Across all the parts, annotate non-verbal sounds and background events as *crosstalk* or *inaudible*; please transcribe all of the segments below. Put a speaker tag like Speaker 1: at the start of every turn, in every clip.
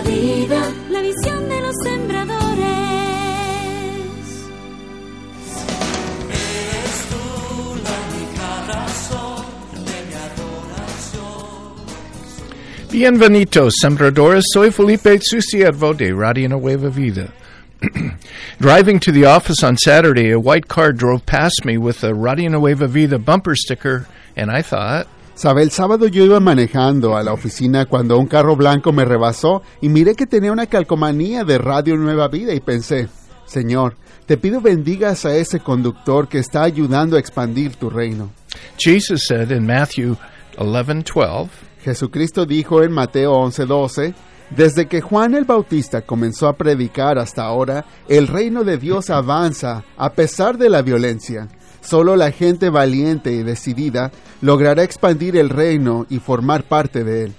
Speaker 1: nueva vida, la visión de los sembradores.
Speaker 2: Bienvenidos, sembradores. Soy Felipe Susiervo de Radio Nueva Vida. *clears throat* Driving to the office on Saturday, a white car drove past me with a Radio Nueva Vida bumper sticker, and I thought,
Speaker 3: Sabe, el sábado yo iba manejando a la oficina cuando un carro blanco me rebasó y miré que tenía una calcomanía de Radio Nueva Vida y pensé, Señor, te pido bendigas a ese conductor que está ayudando a expandir tu reino.
Speaker 2: Jesus said in Matthew 11:12,
Speaker 3: Jesucristo dijo en Mateo 11:12, desde que Juan el Bautista comenzó a predicar hasta ahora, el reino de Dios avanza a pesar de la violencia. Solo la gente valiente y decidida logrará expandir el reino y formar parte de él.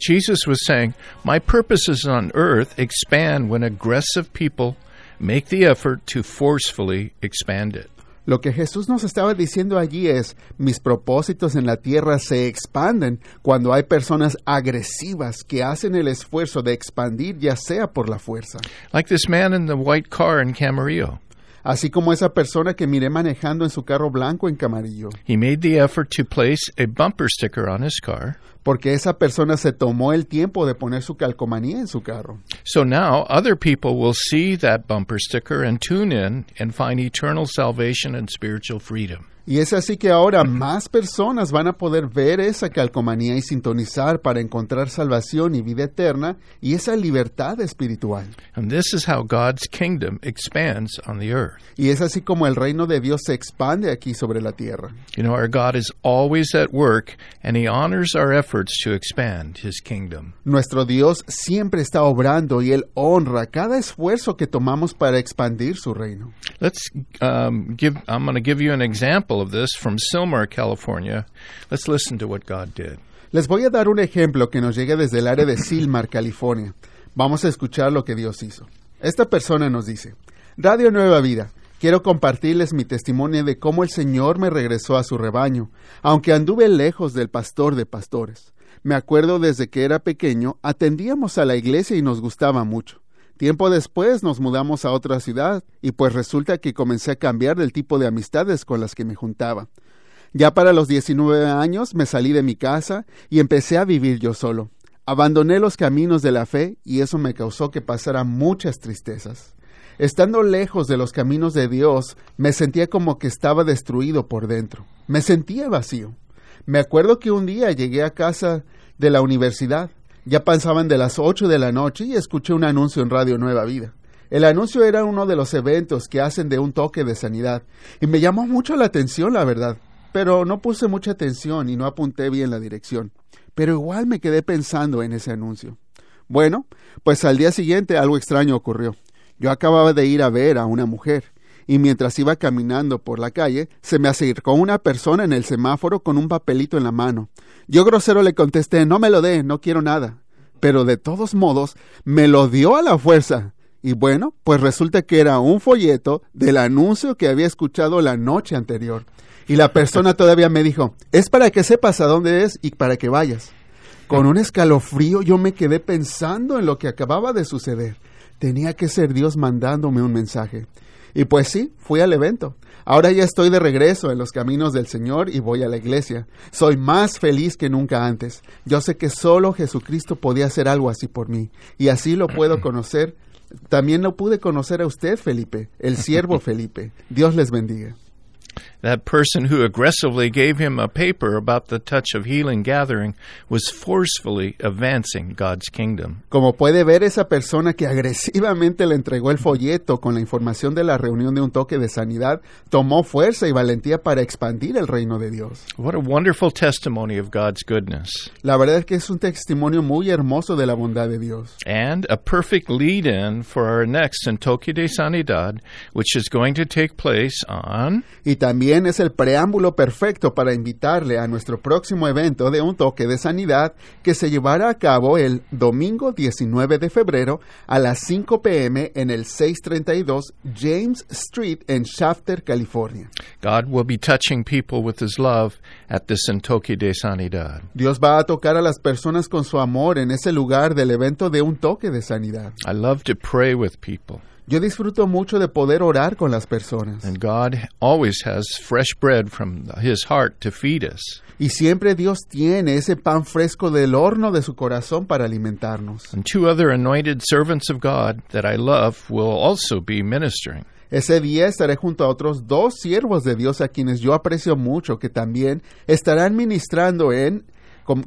Speaker 2: Jesus was saying, My purposes on earth expand when aggressive people make the effort to forcefully expand it.
Speaker 3: Lo que Jesús nos estaba diciendo allí es, mis propósitos en la tierra se expanden cuando hay personas agresivas que hacen el esfuerzo de expandir ya sea por la fuerza.
Speaker 2: Like this man in the white car in Camarillo.
Speaker 3: Así como esa persona que miré manejando en su carro blanco en Camarillo.
Speaker 2: He made the effort to place a bumper sticker on his car.
Speaker 3: Porque esa persona se tomó el tiempo de poner su calcomanía en su carro.
Speaker 2: So now other people will see that bumper sticker and tune in and find eternal salvation and spiritual freedom.
Speaker 3: Y es así que ahora más personas van a poder ver esa calcomanía y sintonizar para encontrar salvación y vida eterna y esa libertad espiritual.
Speaker 2: And this is how God's kingdom expands on the earth.
Speaker 3: Y es así como el reino de Dios se expande aquí sobre la tierra.
Speaker 2: You know, our God is always at work and he honors our efforts to expand his kingdom.
Speaker 3: Nuestro Dios siempre está obrando y Él honra cada esfuerzo que tomamos para expandir su reino.
Speaker 2: Let's um, give. I'm going to give you an example of this from Silmar, California. Let's listen to what God did.
Speaker 3: Les voy a dar un ejemplo que nos llega desde el área de Silmar, *laughs* California. Vamos a escuchar lo que Dios hizo. Esta persona nos dice, Radio Nueva Vida, quiero compartirles mi testimonio de cómo el Señor me regresó a su rebaño, aunque anduve lejos del pastor de pastores. Me acuerdo desde que era pequeño, atendíamos a la iglesia y nos gustaba mucho. Tiempo después nos mudamos a otra ciudad y pues resulta que comencé a cambiar del tipo de amistades con las que me juntaba. Ya para los 19 años me salí de mi casa y empecé a vivir yo solo. Abandoné los caminos de la fe y eso me causó que pasara muchas tristezas. Estando lejos de los caminos de Dios, me sentía como que estaba destruido por dentro. Me sentía vacío. Me acuerdo que un día llegué a casa de la universidad ya pasaban de las ocho de la noche y escuché un anuncio en Radio Nueva Vida. El anuncio era uno de los eventos que hacen de un toque de sanidad y me llamó mucho la atención, la verdad, pero no puse mucha atención y no apunté bien la dirección. Pero igual me quedé pensando en ese anuncio. Bueno, pues al día siguiente algo extraño ocurrió. Yo acababa de ir a ver a una mujer y mientras iba caminando por la calle, se me acercó una persona en el semáforo con un papelito en la mano. Yo grosero le contesté, no me lo dé, no quiero nada. Pero de todos modos, me lo dio a la fuerza. Y bueno, pues resulta que era un folleto del anuncio que había escuchado la noche anterior. Y la persona todavía me dijo, es para que sepas a dónde es y para que vayas. Con un escalofrío yo me quedé pensando en lo que acababa de suceder. Tenía que ser Dios mandándome un mensaje. Y pues sí, fui al evento. Ahora ya estoy de regreso en los caminos del Señor y voy a la iglesia. Soy más feliz que nunca antes. Yo sé que solo Jesucristo podía hacer algo así por mí. Y así lo puedo *clears throat* conocer. También lo pude conocer a usted, Felipe, el siervo *laughs* Felipe. Dios les bendiga.
Speaker 2: That person who aggressively gave him a paper about the Touch of Healing gathering was forcefully advancing God's kingdom.
Speaker 3: Como puede ver, esa persona que agresivamente le entregó el folleto con la información de la reunión de un toque de sanidad tomó fuerza y valentía para expandir el reino de Dios.
Speaker 2: What a wonderful testimony of God's goodness.
Speaker 3: La verdad es que es un testimonio muy hermoso de la bondad de Dios.
Speaker 2: And a perfect lead in for our next Toque de Sanidad, which is going to take place on
Speaker 3: Y también También es el preámbulo perfecto para invitarle a nuestro próximo evento de un toque de sanidad que se llevará a cabo el domingo 19 de febrero a las 5 pm en el 632 James Street en Shafter, California.
Speaker 2: God will be touching people with His love at this de Sanidad.
Speaker 3: Dios va a tocar a las personas con su amor en ese lugar del evento de un toque de sanidad.
Speaker 2: I love to pray with people,
Speaker 3: Yo disfruto mucho de poder orar con las personas.
Speaker 2: and God always has fresh bread from His heart to feed us.
Speaker 3: Y siempre Dios tiene ese pan fresco del horno de su corazón para alimentarnos.
Speaker 2: And two other anointed servants of God that I love will also be ministering.
Speaker 3: Ese día estaré junto a otros dos siervos de Dios a quienes yo aprecio mucho, que también estarán ministrando en,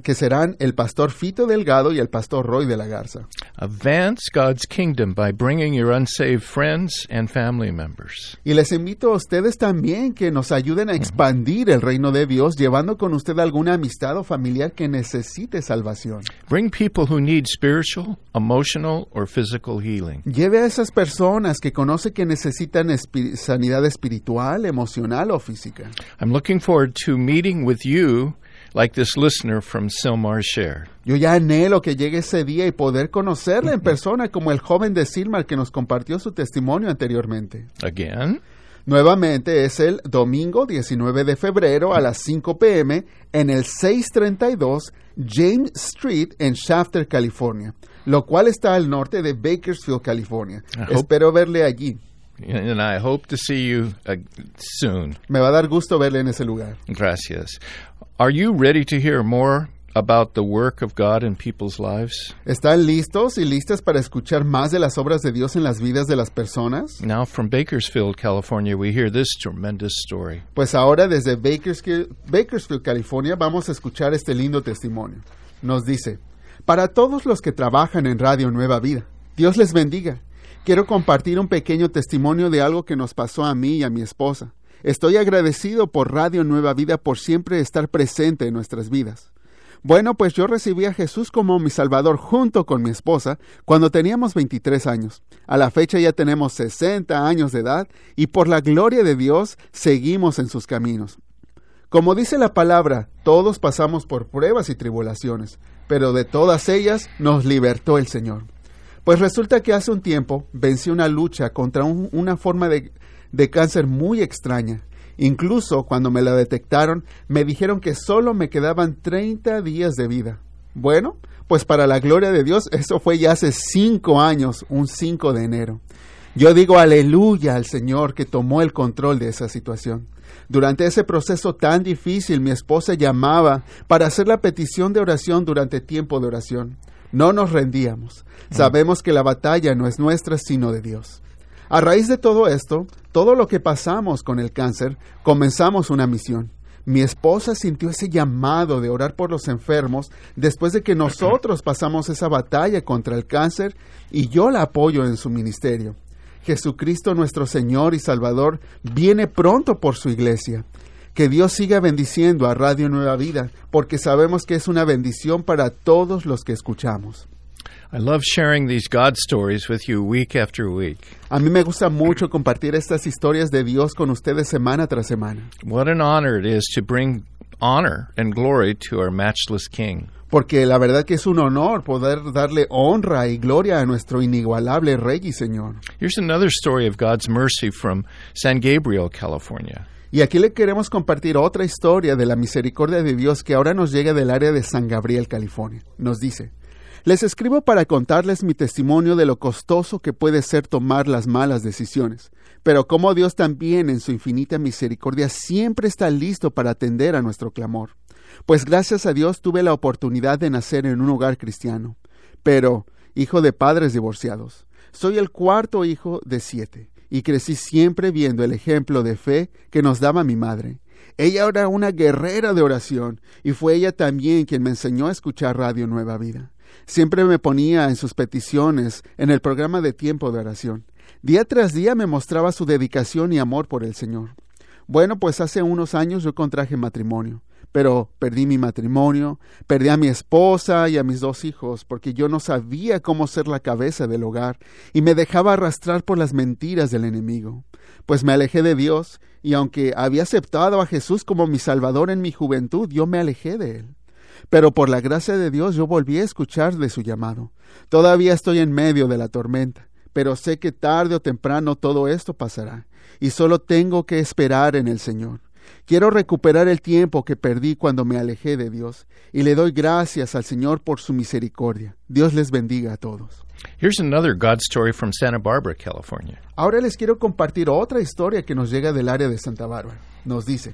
Speaker 3: que serán el pastor Fito Delgado y el pastor Roy de la Garza.
Speaker 2: Advance God's kingdom by bringing your unsaved friends and family members.
Speaker 3: Y les invito a ustedes también que nos ayuden a expandir el reino de Dios, llevando con usted alguna amistad o familiar que necesite salvación.
Speaker 2: Bring people who need spiritual, emotional, or physical healing.
Speaker 3: Lleve a esas personas que conoce que necesitan espi- sanidad espiritual, emocional o física.
Speaker 2: I'm looking forward to meeting with you like this listener from Silmar shared.
Speaker 3: Yo ya anhelo que llegue ese día y poder conocerla en persona como el joven de Silmar que nos compartió su testimonio anteriormente.
Speaker 2: Again,
Speaker 3: Nuevamente es el domingo 19 de febrero a las 5 pm en el 632 James Street en Shafter, California, lo cual está al norte de Bakersfield, California.
Speaker 2: I hope-
Speaker 3: Espero verle allí.
Speaker 2: and I hope to see you uh, soon.
Speaker 3: Me va a dar gusto verle en ese lugar.
Speaker 2: Gracias. Are you ready to hear more about the work of God in people's lives?
Speaker 3: ¿Están listos y listas para escuchar más de las obras de Dios en las vidas de las personas?
Speaker 2: Now, from Bakersfield, California, we hear this tremendous story.
Speaker 3: Pues ahora desde Bakersfield, Bakersfield, California, vamos a escuchar este lindo testimonio. Nos dice, para todos los que trabajan en Radio Nueva Vida, Dios les bendiga. Quiero compartir un pequeño testimonio de algo que nos pasó a mí y a mi esposa. Estoy agradecido por Radio Nueva Vida por siempre estar presente en nuestras vidas. Bueno, pues yo recibí a Jesús como mi Salvador junto con mi esposa cuando teníamos 23 años. A la fecha ya tenemos 60 años de edad y por la gloria de Dios seguimos en sus caminos. Como dice la palabra, todos pasamos por pruebas y tribulaciones, pero de todas ellas nos libertó el Señor. Pues resulta que hace un tiempo vencí una lucha contra un- una forma de, de cáncer muy extraña. Incluso cuando me la detectaron, me dijeron que solo me quedaban 30 días de vida. Bueno, pues para la gloria de Dios, eso fue ya hace cinco años, un 5 de enero. Yo digo aleluya al Señor que tomó el control de esa situación. Durante ese proceso tan difícil, mi esposa llamaba para hacer la petición de oración durante tiempo de oración. No nos rendíamos. Sabemos que la batalla no es nuestra, sino de Dios. A raíz de todo esto, todo lo que pasamos con el cáncer, comenzamos una misión. Mi esposa sintió ese llamado de orar por los enfermos después de que nosotros pasamos esa batalla contra el cáncer y yo la apoyo en su ministerio. Jesucristo nuestro Señor y Salvador viene pronto por su iglesia. Que Dios siga bendiciendo a Radio Nueva Vida, porque sabemos que es una bendición para todos los que escuchamos.
Speaker 2: I love sharing these God stories with you week after week.
Speaker 3: A mí me gusta mucho compartir estas historias de Dios con ustedes semana tras semana,
Speaker 2: What an honor it is to bring honor and glory to our matchless King.
Speaker 3: porque la verdad que es un honor poder darle honra y gloria a nuestro inigualable Rey y Señor.
Speaker 2: Here's another story of God's mercy from San Gabriel, California.
Speaker 3: Y aquí le queremos compartir otra historia de la misericordia de Dios que ahora nos llega del área de San Gabriel, California. Nos dice, les escribo para contarles mi testimonio de lo costoso que puede ser tomar las malas decisiones, pero como Dios también en su infinita misericordia siempre está listo para atender a nuestro clamor. Pues gracias a Dios tuve la oportunidad de nacer en un hogar cristiano, pero hijo de padres divorciados. Soy el cuarto hijo de siete y crecí siempre viendo el ejemplo de fe que nos daba mi madre. Ella era una guerrera de oración y fue ella también quien me enseñó a escuchar Radio Nueva Vida. Siempre me ponía en sus peticiones en el programa de tiempo de oración. Día tras día me mostraba su dedicación y amor por el Señor. Bueno, pues hace unos años yo contraje matrimonio, Pero perdí mi matrimonio, perdí a mi esposa y a mis dos hijos, porque yo no sabía cómo ser la cabeza del hogar y me dejaba arrastrar por las mentiras del enemigo. Pues me alejé de Dios y aunque había aceptado a Jesús como mi Salvador en mi juventud, yo me alejé de Él. Pero por la gracia de Dios yo volví a escuchar de su llamado. Todavía estoy en medio de la tormenta, pero sé que tarde o temprano todo esto pasará, y solo tengo que esperar en el Señor. Quiero recuperar el tiempo que perdí cuando me alejé de Dios, y le doy gracias al Señor por su misericordia. Dios les bendiga a todos.
Speaker 2: Here's another God story from Santa Barbara, California.
Speaker 3: Ahora les quiero compartir otra historia que nos llega del área de Santa Bárbara. Nos dice,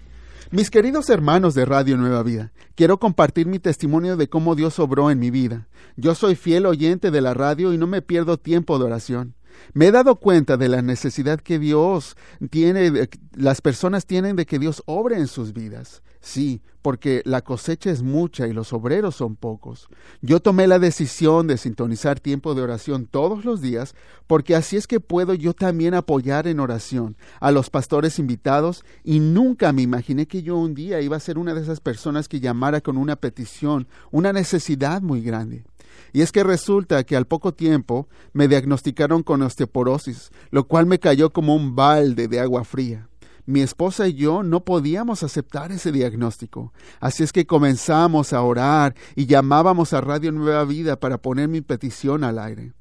Speaker 3: mis queridos hermanos de Radio Nueva Vida, quiero compartir mi testimonio de cómo Dios obró en mi vida. Yo soy fiel oyente de la radio y no me pierdo tiempo de oración. Me he dado cuenta de la necesidad que Dios tiene, las personas tienen de que Dios obre en sus vidas. Sí, porque la cosecha es mucha y los obreros son pocos. Yo tomé la decisión de sintonizar tiempo de oración todos los días, porque así es que puedo yo también apoyar en oración a los pastores invitados y nunca me imaginé que yo un día iba a ser una de esas personas que llamara con una petición, una necesidad muy grande. Y es que resulta que al poco tiempo me diagnosticaron con osteoporosis, lo cual me cayó como un balde de agua fría. Mi esposa y yo no podíamos aceptar ese diagnóstico, así es que comenzamos a orar y llamábamos a Radio Nueva Vida para poner mi petición al aire.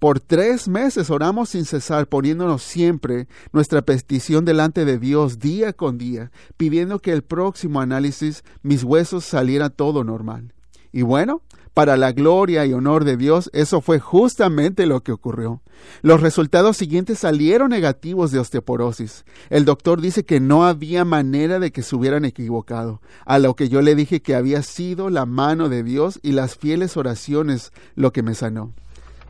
Speaker 3: Por tres meses oramos sin cesar, poniéndonos siempre nuestra petición delante de Dios día con día, pidiendo que el próximo análisis mis huesos saliera todo normal. Y bueno, para la gloria y honor de Dios, eso fue justamente lo que ocurrió. Los resultados siguientes salieron negativos de osteoporosis. El doctor dice que no había manera de que se hubieran equivocado, a lo que yo le dije que había sido la mano de Dios y las fieles oraciones lo que me sanó.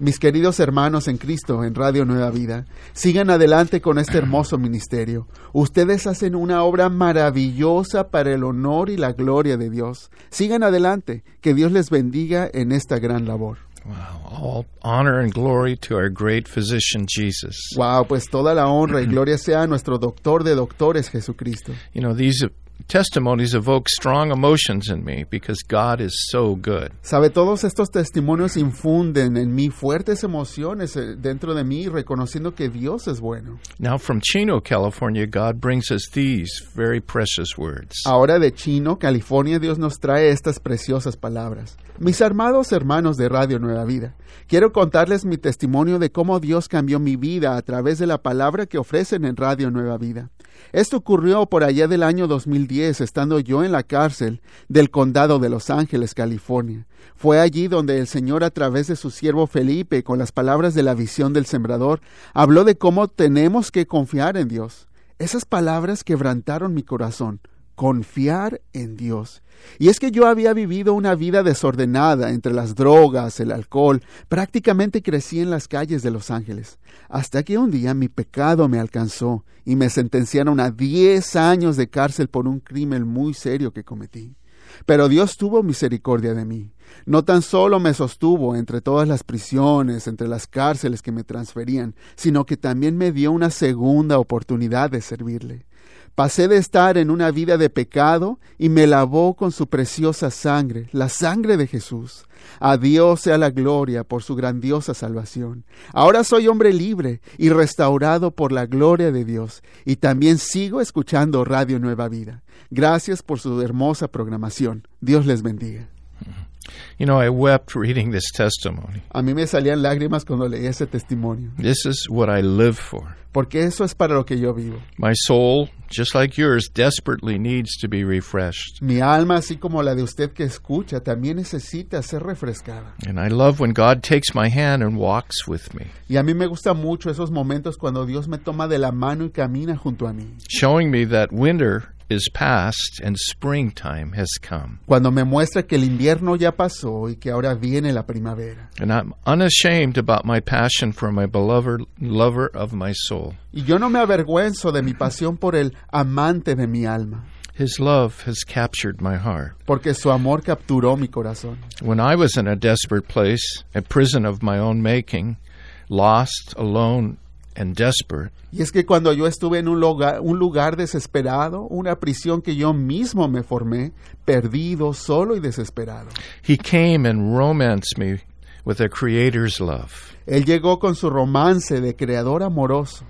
Speaker 3: Mis queridos hermanos en Cristo en Radio Nueva Vida, sigan adelante con este hermoso ministerio. Ustedes hacen una obra maravillosa para el honor y la gloria de Dios. Sigan adelante, que Dios les bendiga en esta gran labor.
Speaker 2: Wow, all honor and glory to our great physician Jesus.
Speaker 3: Wow, pues toda la honra y gloria sea a nuestro doctor de doctores Jesucristo.
Speaker 2: You know, these testimonies evoke strong emotions in me because God is so good.
Speaker 3: Sabe, todos estos testimonios infunden en mí fuertes emociones eh, dentro de mí, reconociendo que Dios es bueno.
Speaker 2: Now, from Chino, California, God brings us these very precious words.
Speaker 3: Ahora de Chino, California, Dios nos trae estas preciosas palabras. Mis armados hermanos de Radio Nueva Vida, quiero contarles mi testimonio de cómo Dios cambió mi vida a través de la palabra que ofrecen en Radio Nueva Vida. Esto ocurrió por allá del año 2010, estando yo en la cárcel del condado de Los Ángeles, California. Fue allí donde el Señor, a través de su siervo Felipe, con las palabras de la visión del sembrador, habló de cómo tenemos que confiar en Dios. Esas palabras quebrantaron mi corazón confiar en Dios. Y es que yo había vivido una vida desordenada entre las drogas, el alcohol, prácticamente crecí en las calles de Los Ángeles, hasta que un día mi pecado me alcanzó y me sentenciaron a diez años de cárcel por un crimen muy serio que cometí. Pero Dios tuvo misericordia de mí. No tan solo me sostuvo entre todas las prisiones, entre las cárceles que me transferían, sino que también me dio una segunda oportunidad de servirle. Pasé de estar en una vida de pecado y me lavó con su preciosa sangre, la sangre de Jesús. A Dios sea la gloria por su grandiosa salvación. Ahora soy hombre libre y restaurado por la gloria de Dios y también sigo escuchando Radio Nueva Vida. Gracias por su hermosa programación. Dios les bendiga.
Speaker 2: You know, I wept reading this testimony.
Speaker 3: A mí me salían lágrimas cuando leí ese testimonio,
Speaker 2: This is what I live for.
Speaker 3: porque eso es para lo que yo vivo.
Speaker 2: My soul, just like yours, desperately needs to be refreshed.
Speaker 3: Mi alma, así como la de usted que escucha, también necesita ser refrescada.
Speaker 2: And I love when God takes my hand and walks with me,
Speaker 3: Y a mí me gustan mucho esos momentos cuando Dios me toma de la mano y camina junto a mí.
Speaker 2: showing me that winter is past and springtime has come.
Speaker 3: Cuando me muestra que el invierno ya pasó y que ahora viene la primavera.
Speaker 2: And I'm unashamed about my passion for my beloved lover of my soul.
Speaker 3: Y yo no me avergüenzo de mi pasión por el amante de mi alma,
Speaker 2: His love has captured my heart.
Speaker 3: porque su amor capturó mi corazón.
Speaker 2: When I was in a desperate place, a prison of my own making, lost, alone, and desperate,
Speaker 3: Y es que cuando yo estuve en un lugar, un lugar desesperado, una prisión que yo mismo me formé, perdido, solo y desesperado,
Speaker 2: He came and romanced me with a Creator's love.
Speaker 3: Él llegó con su romance de creador amoroso,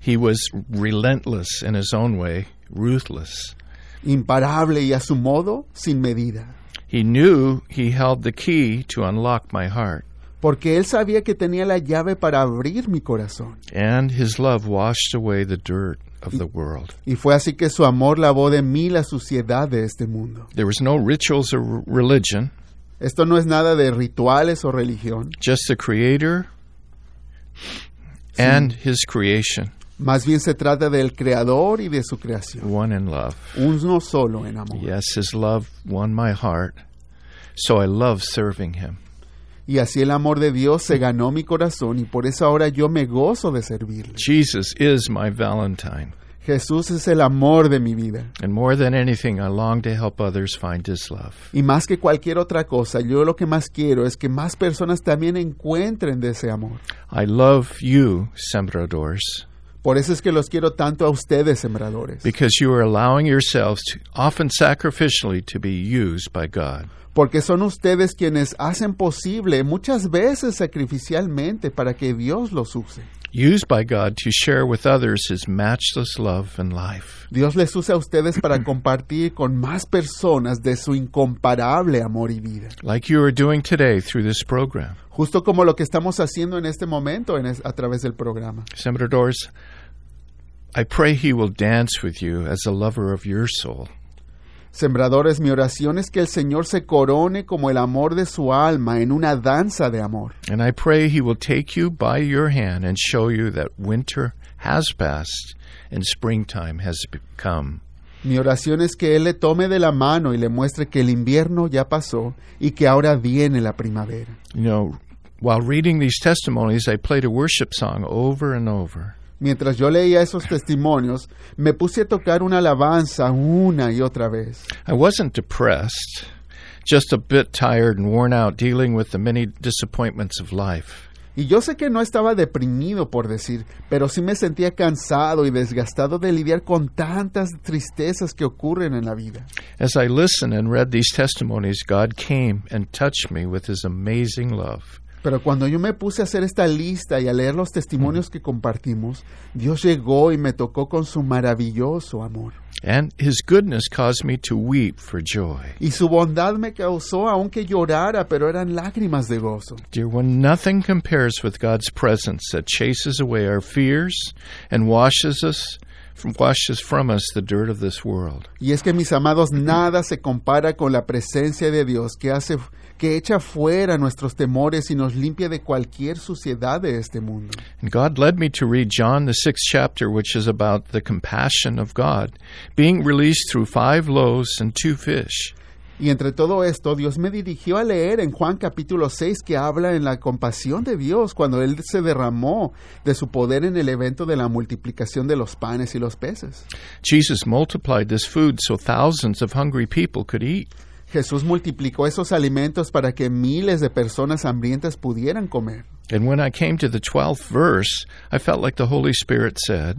Speaker 2: He was relentless in his own way, ruthless.
Speaker 3: imparable y a su modo, sin medida.
Speaker 2: He knew he held the key to unlock my heart,
Speaker 3: Porque Él sabía que tenía la llave para abrir mi corazón.
Speaker 2: and his love washed away the dirt of the world.
Speaker 3: Y fue así que su amor lavó de mí la suciedad de este mundo.
Speaker 2: There was no rituals or religion,
Speaker 3: Esto no es nada de rituales o religión,
Speaker 2: just the Creator and his creation,
Speaker 3: más bien se trata del creador y de su creación,
Speaker 2: one in love.
Speaker 3: uno solo en amor.
Speaker 2: Yes, his love won my heart, so I love serving him.
Speaker 3: Y así el amor de Dios se ganó mi corazón y por eso ahora yo me gozo de servirle.
Speaker 2: Jesus is my Valentine,
Speaker 3: Jesús es el amor de mi vida.
Speaker 2: and more than anything, I long to help others find his love.
Speaker 3: Y más que cualquier otra cosa, yo lo que más quiero es que más personas también encuentren de ese amor.
Speaker 2: I love you, Sembradores,
Speaker 3: Por eso es que los quiero tanto a ustedes, sembradores.
Speaker 2: because you are allowing yourselves, to, often sacrificially, to be used by God.
Speaker 3: Porque son ustedes quienes hacen posible, muchas veces sacrificialmente, para que Dios los use.
Speaker 2: Used by God to share with others his matchless love and life.
Speaker 3: Dios les usa a ustedes para *clears throat* compartir con más personas de su incomparable amor y vida.
Speaker 2: Like you are doing today through this program.
Speaker 3: Justo como lo que estamos haciendo en este momento en es- a través del programa.
Speaker 2: Sembradores, I pray he will dance with you as a lover of your soul.
Speaker 3: Sembradores, mi oración es que el Señor se corone como el amor de su alma en una danza de amor.
Speaker 2: And I pray he will take you by your hand and show you that winter has passed and springtime has come.
Speaker 3: Mi oración es que Él le tome de la mano y le muestre que el invierno ya pasó y que ahora viene la primavera.
Speaker 2: You know, while reading these testimonies, I played a worship song over and over.
Speaker 3: Mientras yo leía esos testimonios, me puse a tocar una alabanza una y otra vez.
Speaker 2: I wasn't depressed, just a bit tired and worn out dealing with the many disappointments of life.
Speaker 3: Y yo sé que no estaba deprimido, por decir, pero sí me sentía cansado y desgastado de lidiar con tantas tristezas que ocurren en la vida.
Speaker 2: As I listened and read these testimonies, God came and touched me with his amazing love.
Speaker 3: Pero cuando yo me puse a hacer esta lista y a leer los testimonios que compartimos, Dios llegó y me tocó con su maravilloso amor.
Speaker 2: And his goodness caused me to weep for joy.
Speaker 3: Y su bondad me causó aunque llorara, pero eran lágrimas de gozo.
Speaker 2: Dear one, nothing compares with God's presence that chases away our fears and washes us washes from us the dirt of this world.
Speaker 3: Y es que mis amados, nada se compara con la presencia de Dios que hace que echa fuera nuestros temores y nos limpia de cualquier suciedad de este mundo.
Speaker 2: And God led me to read John, the sixth chapter, which is about the compassion of God being released through five loaves and two fish.
Speaker 3: Y entre todo esto, Dios me dirigió a leer en Juan capítulo 6 que habla en la compasión de Dios cuando Él se derramó de su poder en el evento de la multiplicación de los panes y los peces.
Speaker 2: Jesus multiplied this food so thousands of hungry people could eat.
Speaker 3: Jesús multiplicó esos alimentos para que miles de personas hambrientas pudieran comer.
Speaker 2: And when I came to the 12th verse, I felt like the Holy Spirit said,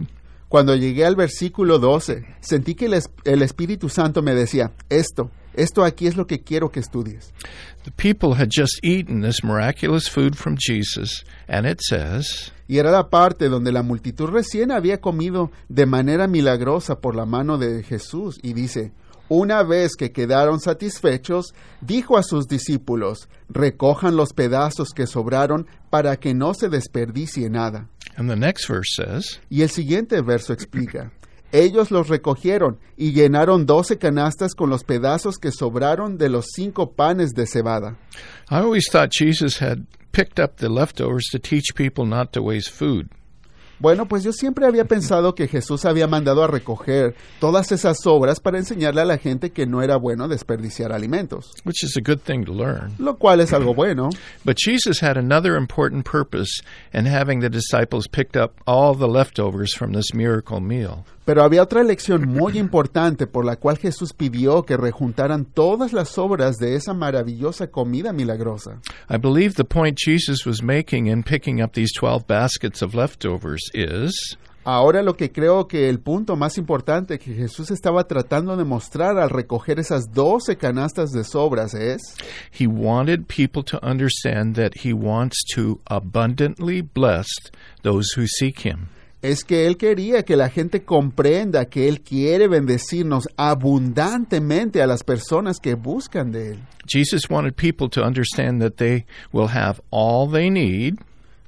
Speaker 3: Cuando llegué al versículo 12, sentí que el Espíritu Santo me decía, esto, esto aquí es lo que quiero que estudies.
Speaker 2: The people had just eaten this miraculous food from Jesus, and it says,
Speaker 3: Y era la parte donde la multitud recién había comido de manera milagrosa por la mano de Jesús. Y dice, una vez que quedaron satisfechos, dijo a sus discípulos, recojan los pedazos que sobraron para que no se desperdicie nada.
Speaker 2: and the next verse says,
Speaker 3: Y el siguiente verso explica, ellos los recogieron y llenaron doce canastas con los pedazos que sobraron de los cinco panes de cebada.
Speaker 2: I always thought Jesus had picked up the leftovers to teach people not to waste food.
Speaker 3: Bueno, pues yo siempre había pensado que Jesús había mandado a recoger todas esas sobras para enseñarle a la gente que no era bueno desperdiciar alimentos,
Speaker 2: which is a good thing to learn.
Speaker 3: lo cual es algo bueno. *clears throat*
Speaker 2: But Jesus had another important purpose in having the disciples picked up all the leftovers from this miracle meal.
Speaker 3: Pero había otra lección muy importante por la cual Jesús pidió que rejuntaran todas las sobras de esa maravillosa comida milagrosa.
Speaker 2: I believe the point Jesus was making in picking up these 12 baskets of leftovers is
Speaker 3: Ahora lo que creo que el punto más importante que Jesús estaba tratando de mostrar al recoger esas doce canastas de sobras es
Speaker 2: he wanted people to understand that he wants to abundantly bless those who seek him.
Speaker 3: Es que Él quería que la gente comprenda que Él quiere bendecirnos abundantemente a las personas que buscan de Él.
Speaker 2: Jesus wanted people to understand that they will have all they need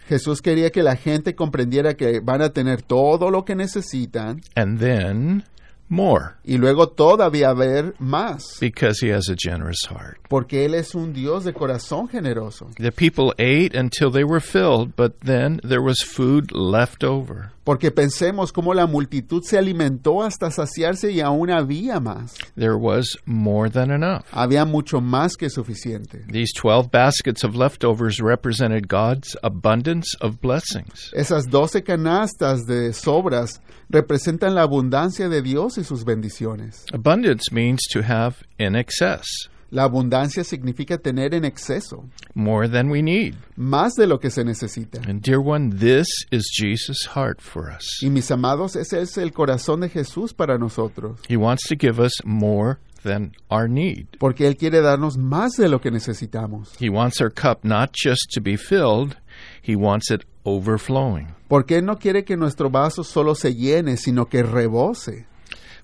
Speaker 3: Jesús quería que la gente comprendiera que van a tener todo lo que necesitan
Speaker 2: and then more
Speaker 3: y luego todavía haber más,
Speaker 2: because he has a generous heart.
Speaker 3: porque Él es un Dios de corazón generoso.
Speaker 2: The people ate until they were filled, but then there was food left over.
Speaker 3: Porque pensemos cómo la multitud se alimentó hasta saciarse y aún había más.
Speaker 2: There was more than enough.
Speaker 3: Había mucho más que suficiente.
Speaker 2: These 12 baskets of leftovers represented God's abundance of blessings.
Speaker 3: Esas doce canastas de sobras representan la abundancia de Dios y sus bendiciones.
Speaker 2: Abundance means to have in excess,
Speaker 3: La abundancia significa tener en exceso,
Speaker 2: more than we need.
Speaker 3: más de lo que se necesita.
Speaker 2: And dear one, this is Jesus' heart for us.
Speaker 3: Y mis amados, ese es el corazón de Jesús para nosotros,
Speaker 2: He wants to give us more than our need.
Speaker 3: porque Él quiere darnos más de lo que necesitamos.
Speaker 2: He wants our cup not just to be filled, he wants it overflowing.
Speaker 3: Porque Él no quiere que nuestro vaso solo se llene, sino que rebose.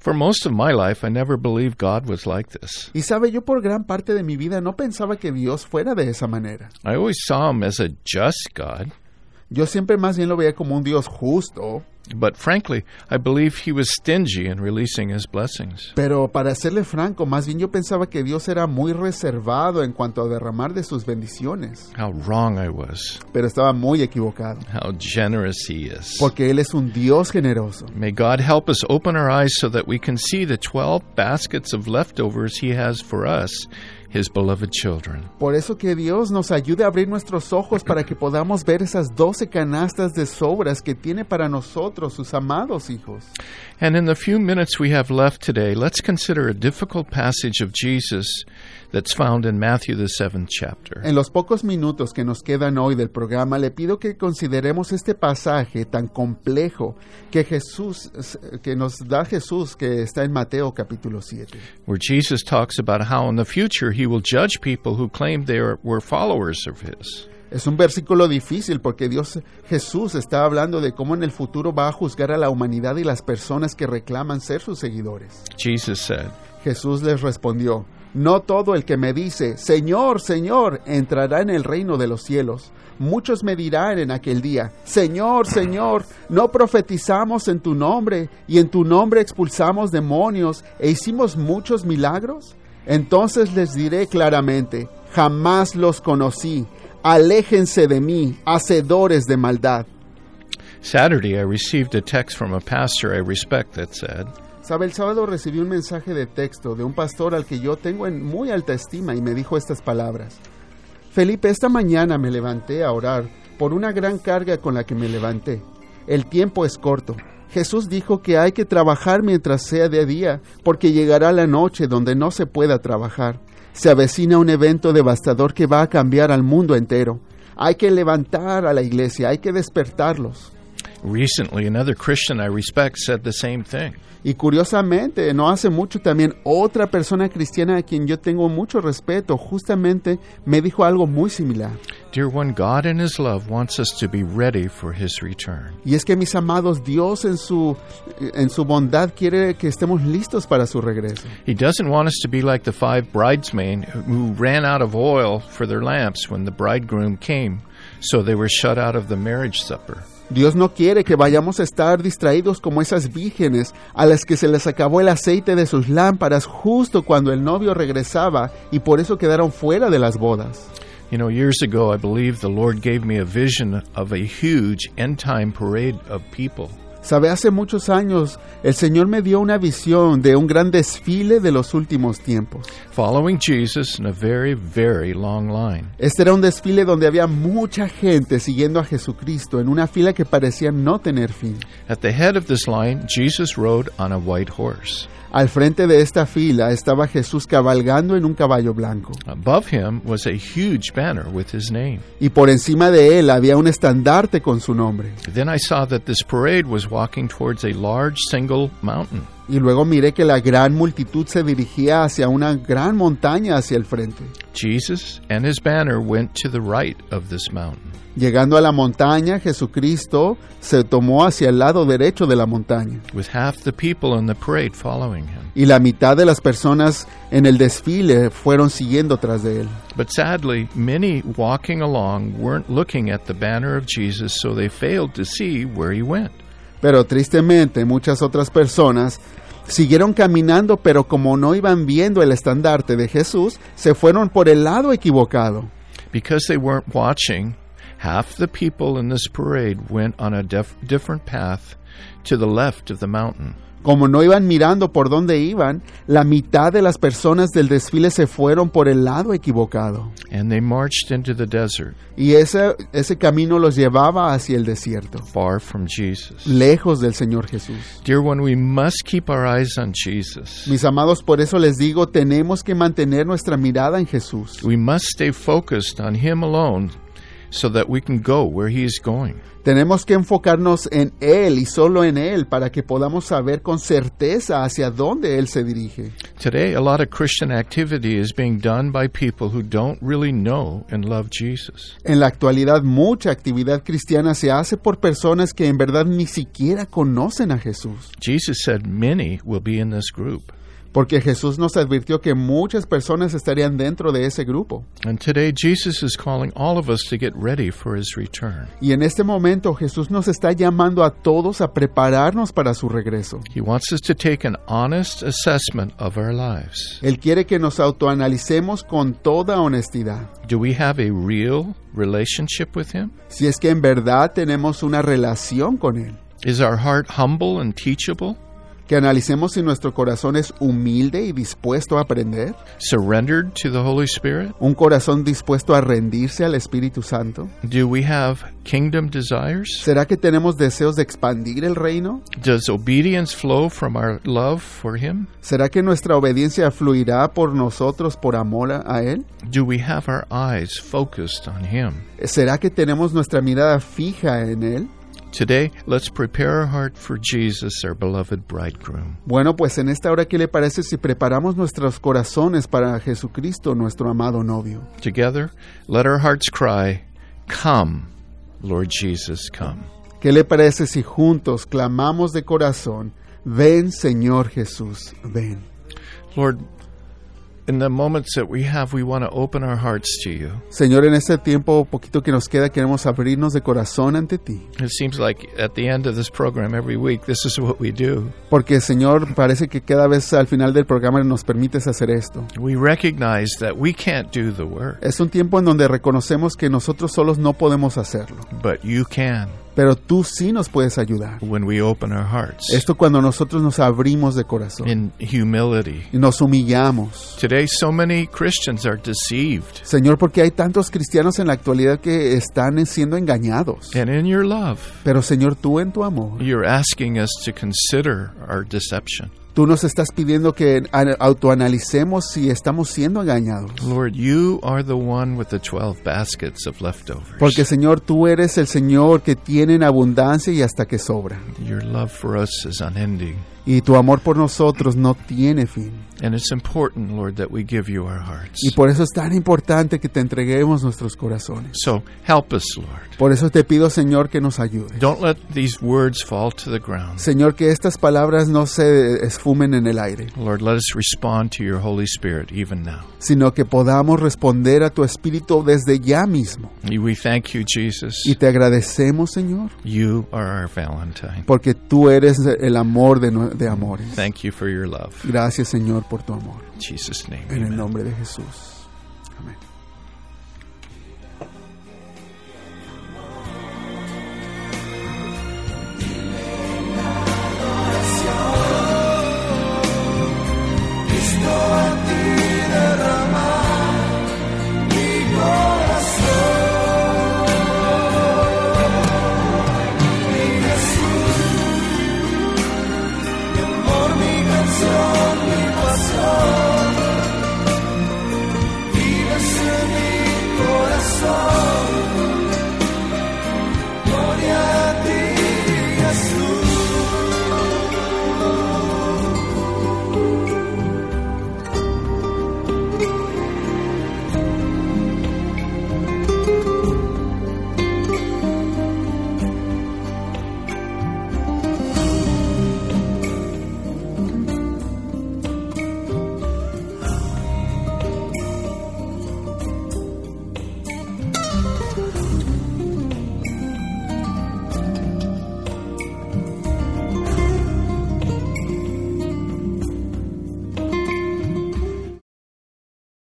Speaker 2: For most of my life, I never believed God was like this.
Speaker 3: Y sabe, yo por gran parte de mi vida no pensaba que Dios fuera de esa manera.
Speaker 2: I always saw him as a just God,
Speaker 3: Yo siempre más bien lo veía como un Dios justo,
Speaker 2: but frankly, I believe he was stingy in releasing his blessings.
Speaker 3: pero para serle franco, más bien yo pensaba que Dios era muy reservado en cuanto a derramar de sus bendiciones,
Speaker 2: How wrong I was.
Speaker 3: pero estaba muy equivocado,
Speaker 2: How generous he is.
Speaker 3: porque Él es un Dios generoso.
Speaker 2: May God help us open our eyes so that we can see the 12 baskets of leftovers he has for us, his beloved children.
Speaker 3: Por eso que Dios nos ayude a abrir nuestros ojos para que podamos ver esas doce canastas de sobras que tiene para nosotros, sus amados hijos.
Speaker 2: And in the few minutes we have left today, let's consider a difficult passage of Jesus that's found in Matthew, the seventh chapter.
Speaker 3: En los pocos minutos que nos quedan hoy del programa, le pido que consideremos este pasaje tan complejo que Jesús, que nos da Jesús, que está en Mateo capítulo 7,
Speaker 2: where Jesus talks about how in the future he will judge people who claim they were followers of his.
Speaker 3: Es un versículo difícil porque Dios Jesús está hablando de cómo en el futuro va a juzgar a la humanidad y las personas que reclaman ser sus seguidores.
Speaker 2: Jesus said,
Speaker 3: Jesús les respondió, No todo el que me dice, Señor, Señor, entrará en el reino de los cielos. Muchos me dirán en aquel día, Señor, Señor, ¿no profetizamos en tu nombre y en tu nombre expulsamos demonios e hicimos muchos milagros? Entonces les diré claramente, jamás los conocí, aléjense de mí, hacedores de maldad.
Speaker 2: Saturday I received a text from a pastor I respect that said,
Speaker 3: Sabe, el sábado recibí un mensaje de texto de un pastor al que yo tengo en muy alta estima y me dijo estas palabras. Felipe, esta mañana me levanté a orar por una gran carga con la que me levanté. El tiempo es corto. Jesús dijo que hay que trabajar mientras sea de día, porque llegará la noche donde no se pueda trabajar. Se avecina un evento devastador que va a cambiar al mundo entero. Hay que levantar a la iglesia, hay que despertarlos.
Speaker 2: Recently, another Christian I respect said the same thing.
Speaker 3: Y curiosamente, no hace mucho también otra persona cristiana a quien yo tengo mucho respeto justamente me dijo algo muy similar.
Speaker 2: Dear one, God in His love wants us to be ready for His return.
Speaker 3: Y es que mis amados, Dios en su en su bondad quiere que estemos listos para su regreso.
Speaker 2: He doesn't want us to be like the five bridesmaids who ran out of oil for their lamps when the bridegroom came, so they were shut out of the marriage supper.
Speaker 3: Dios no quiere que vayamos a estar distraídos como esas vírgenes a las que se les acabó el aceite de sus lámparas justo cuando el novio regresaba y por eso quedaron fuera de las bodas.
Speaker 2: You know, years ago, I believe the Lord gave me a vision of a huge end time parade of people.
Speaker 3: Sabe, hace muchos años el Señor me dio una visión de un gran desfile de los últimos tiempos.
Speaker 2: following Jesus in a very, very long line.
Speaker 3: Este era un desfile donde había mucha gente siguiendo a Jesucristo en una fila que parecía no tener fin.
Speaker 2: At the head of this line, Jesus rode on a white horse.
Speaker 3: Al frente de esta fila estaba Jesús cabalgando en un caballo blanco.
Speaker 2: Above him was a huge banner with his name.
Speaker 3: Y por encima de él había un estandarte con su nombre.
Speaker 2: Then I saw that this parade was walking towards a large single mountain.
Speaker 3: Y luego miré que la gran multitud se dirigía hacia una gran montaña hacia el frente.
Speaker 2: Jesus and his banner went to the right of this mountain.
Speaker 3: Llegando a la montaña, Jesucristo se tomó hacia el lado derecho de la montaña.
Speaker 2: with half the people in the parade following him.
Speaker 3: Y la mitad de las personas en el desfile fueron siguiendo tras de él.
Speaker 2: But sadly, many walking along weren't looking at the banner of Jesus, so they failed to see where he went.
Speaker 3: Pero tristemente muchas otras personas siguieron caminando, pero como no iban viendo el estandarte de Jesús, se fueron por el lado equivocado.
Speaker 2: Because they weren't watching, half the people in this parade went on a def- different path to the left of the mountain.
Speaker 3: Como no iban mirando por dónde iban, la mitad de las personas del desfile se fueron por el lado equivocado.
Speaker 2: And they marched into the desert,
Speaker 3: Y ese, ese camino los llevaba hacia el desierto,
Speaker 2: far from Jesus.
Speaker 3: lejos del Señor Jesús.
Speaker 2: Dear one, we must keep our eyes on Jesus.
Speaker 3: Mis amados, por eso les digo, tenemos que mantener nuestra mirada en Jesús.
Speaker 2: We must stay focused on Him alone so that we can go where He is going.
Speaker 3: Tenemos que enfocarnos en Él y solo en Él para que podamos saber con certeza hacia dónde Él se dirige.
Speaker 2: Today, a lot of Christian activity is being done by people who don't really know and love Jesus.
Speaker 3: En la actualidad, mucha actividad cristiana se hace por personas que en verdad ni siquiera conocen a Jesús.
Speaker 2: Jesus said many will be in this group.
Speaker 3: Porque Jesús nos advirtió que muchas personas estarían dentro de ese grupo.
Speaker 2: And today, Jesus is calling all of us to get ready for His return.
Speaker 3: Y en este momento Jesús nos está llamando a todos a prepararnos para su regreso.
Speaker 2: He wants us to take an honest assessment of our lives.
Speaker 3: Él quiere que nos autoanalicemos con toda honestidad.
Speaker 2: Do we have a real relationship with Him?
Speaker 3: Si es que en verdad tenemos una relación con Él.
Speaker 2: Is our heart humble and teachable?
Speaker 3: Que analicemos si nuestro corazón es humilde y dispuesto a aprender.
Speaker 2: Surrendered to the Holy Spirit?
Speaker 3: Un corazón dispuesto a rendirse al Espíritu Santo.
Speaker 2: Do we have kingdom desires?
Speaker 3: ¿Será que tenemos deseos de expandir el reino?
Speaker 2: Does obedience flow from our love for Him?
Speaker 3: ¿Será que nuestra obediencia fluirá por nosotros por amor a a Él?
Speaker 2: Do we have our eyes focused on Him?
Speaker 3: ¿Será que tenemos nuestra mirada fija en Él?
Speaker 2: Today, let's prepare our heart for Jesus, our beloved bridegroom.
Speaker 3: Bueno, pues en esta hora, ¿qué le parece si preparamos nuestros corazones para Jesucristo, nuestro amado novio?
Speaker 2: Together, let our hearts cry, Come, Lord Jesus, come.
Speaker 3: ¿Qué le parece si juntos clamamos de corazón, ven Señor Jesús, ven?
Speaker 2: Lord, in the moments that we have, we want to open our hearts to you.
Speaker 3: Señor, en este tiempo poquito que nos queda, queremos abrirnos de corazón ante ti.
Speaker 2: It seems like at the end of this program every week, this is what we do.
Speaker 3: Porque, Señor, parece que cada vez al final del programa nos permites hacer esto.
Speaker 2: We recognize that we can't do the work,
Speaker 3: Es un tiempo en donde reconocemos que nosotros solos no podemos hacerlo,
Speaker 2: but you can
Speaker 3: pero tú sí nos puedes ayudar.
Speaker 2: when we open our hearts
Speaker 3: Esto cuando nosotros nos abrimos de corazón
Speaker 2: in humility.
Speaker 3: y nos humillamos.
Speaker 2: Today, so many Christians are deceived.
Speaker 3: Señor, porque hay tantos cristianos en la actualidad que están siendo engañados.
Speaker 2: And in your love,
Speaker 3: Pero Señor, tú en tu amor,
Speaker 2: you're asking us to consider our deception.
Speaker 3: Tú nos estás pidiendo que autoanalicemos si estamos siendo engañados.
Speaker 2: Lord, you are the one with the 12 baskets of leftovers.
Speaker 3: Porque Señor, tú eres el Señor que tiene en abundancia y hasta que sobra.
Speaker 2: Your love for us is unending.
Speaker 3: Y tu amor por nosotros no tiene fin.
Speaker 2: And it's important, Lord, that we give you our hearts.
Speaker 3: Y por eso es tan importante que te entreguemos nuestros corazones.
Speaker 2: So help us, Lord.
Speaker 3: Por eso te pido, Señor, que nos ayude.
Speaker 2: Don't let these words fall to the ground.
Speaker 3: Señor, que estas palabras no se esfumen en el aire,
Speaker 2: Lord, let us respond to your Holy Spirit even now.
Speaker 3: sino que podamos responder a tu Espíritu desde ya mismo.
Speaker 2: We thank you, Jesus.
Speaker 3: Y te agradecemos, Señor,
Speaker 2: You are our Valentine.
Speaker 3: porque tú eres el amor de, de amores.
Speaker 2: Thank you for your love.
Speaker 3: Gracias, Señor, por tu amor.
Speaker 2: In Jesus' name.
Speaker 3: En el nombre de Jesús.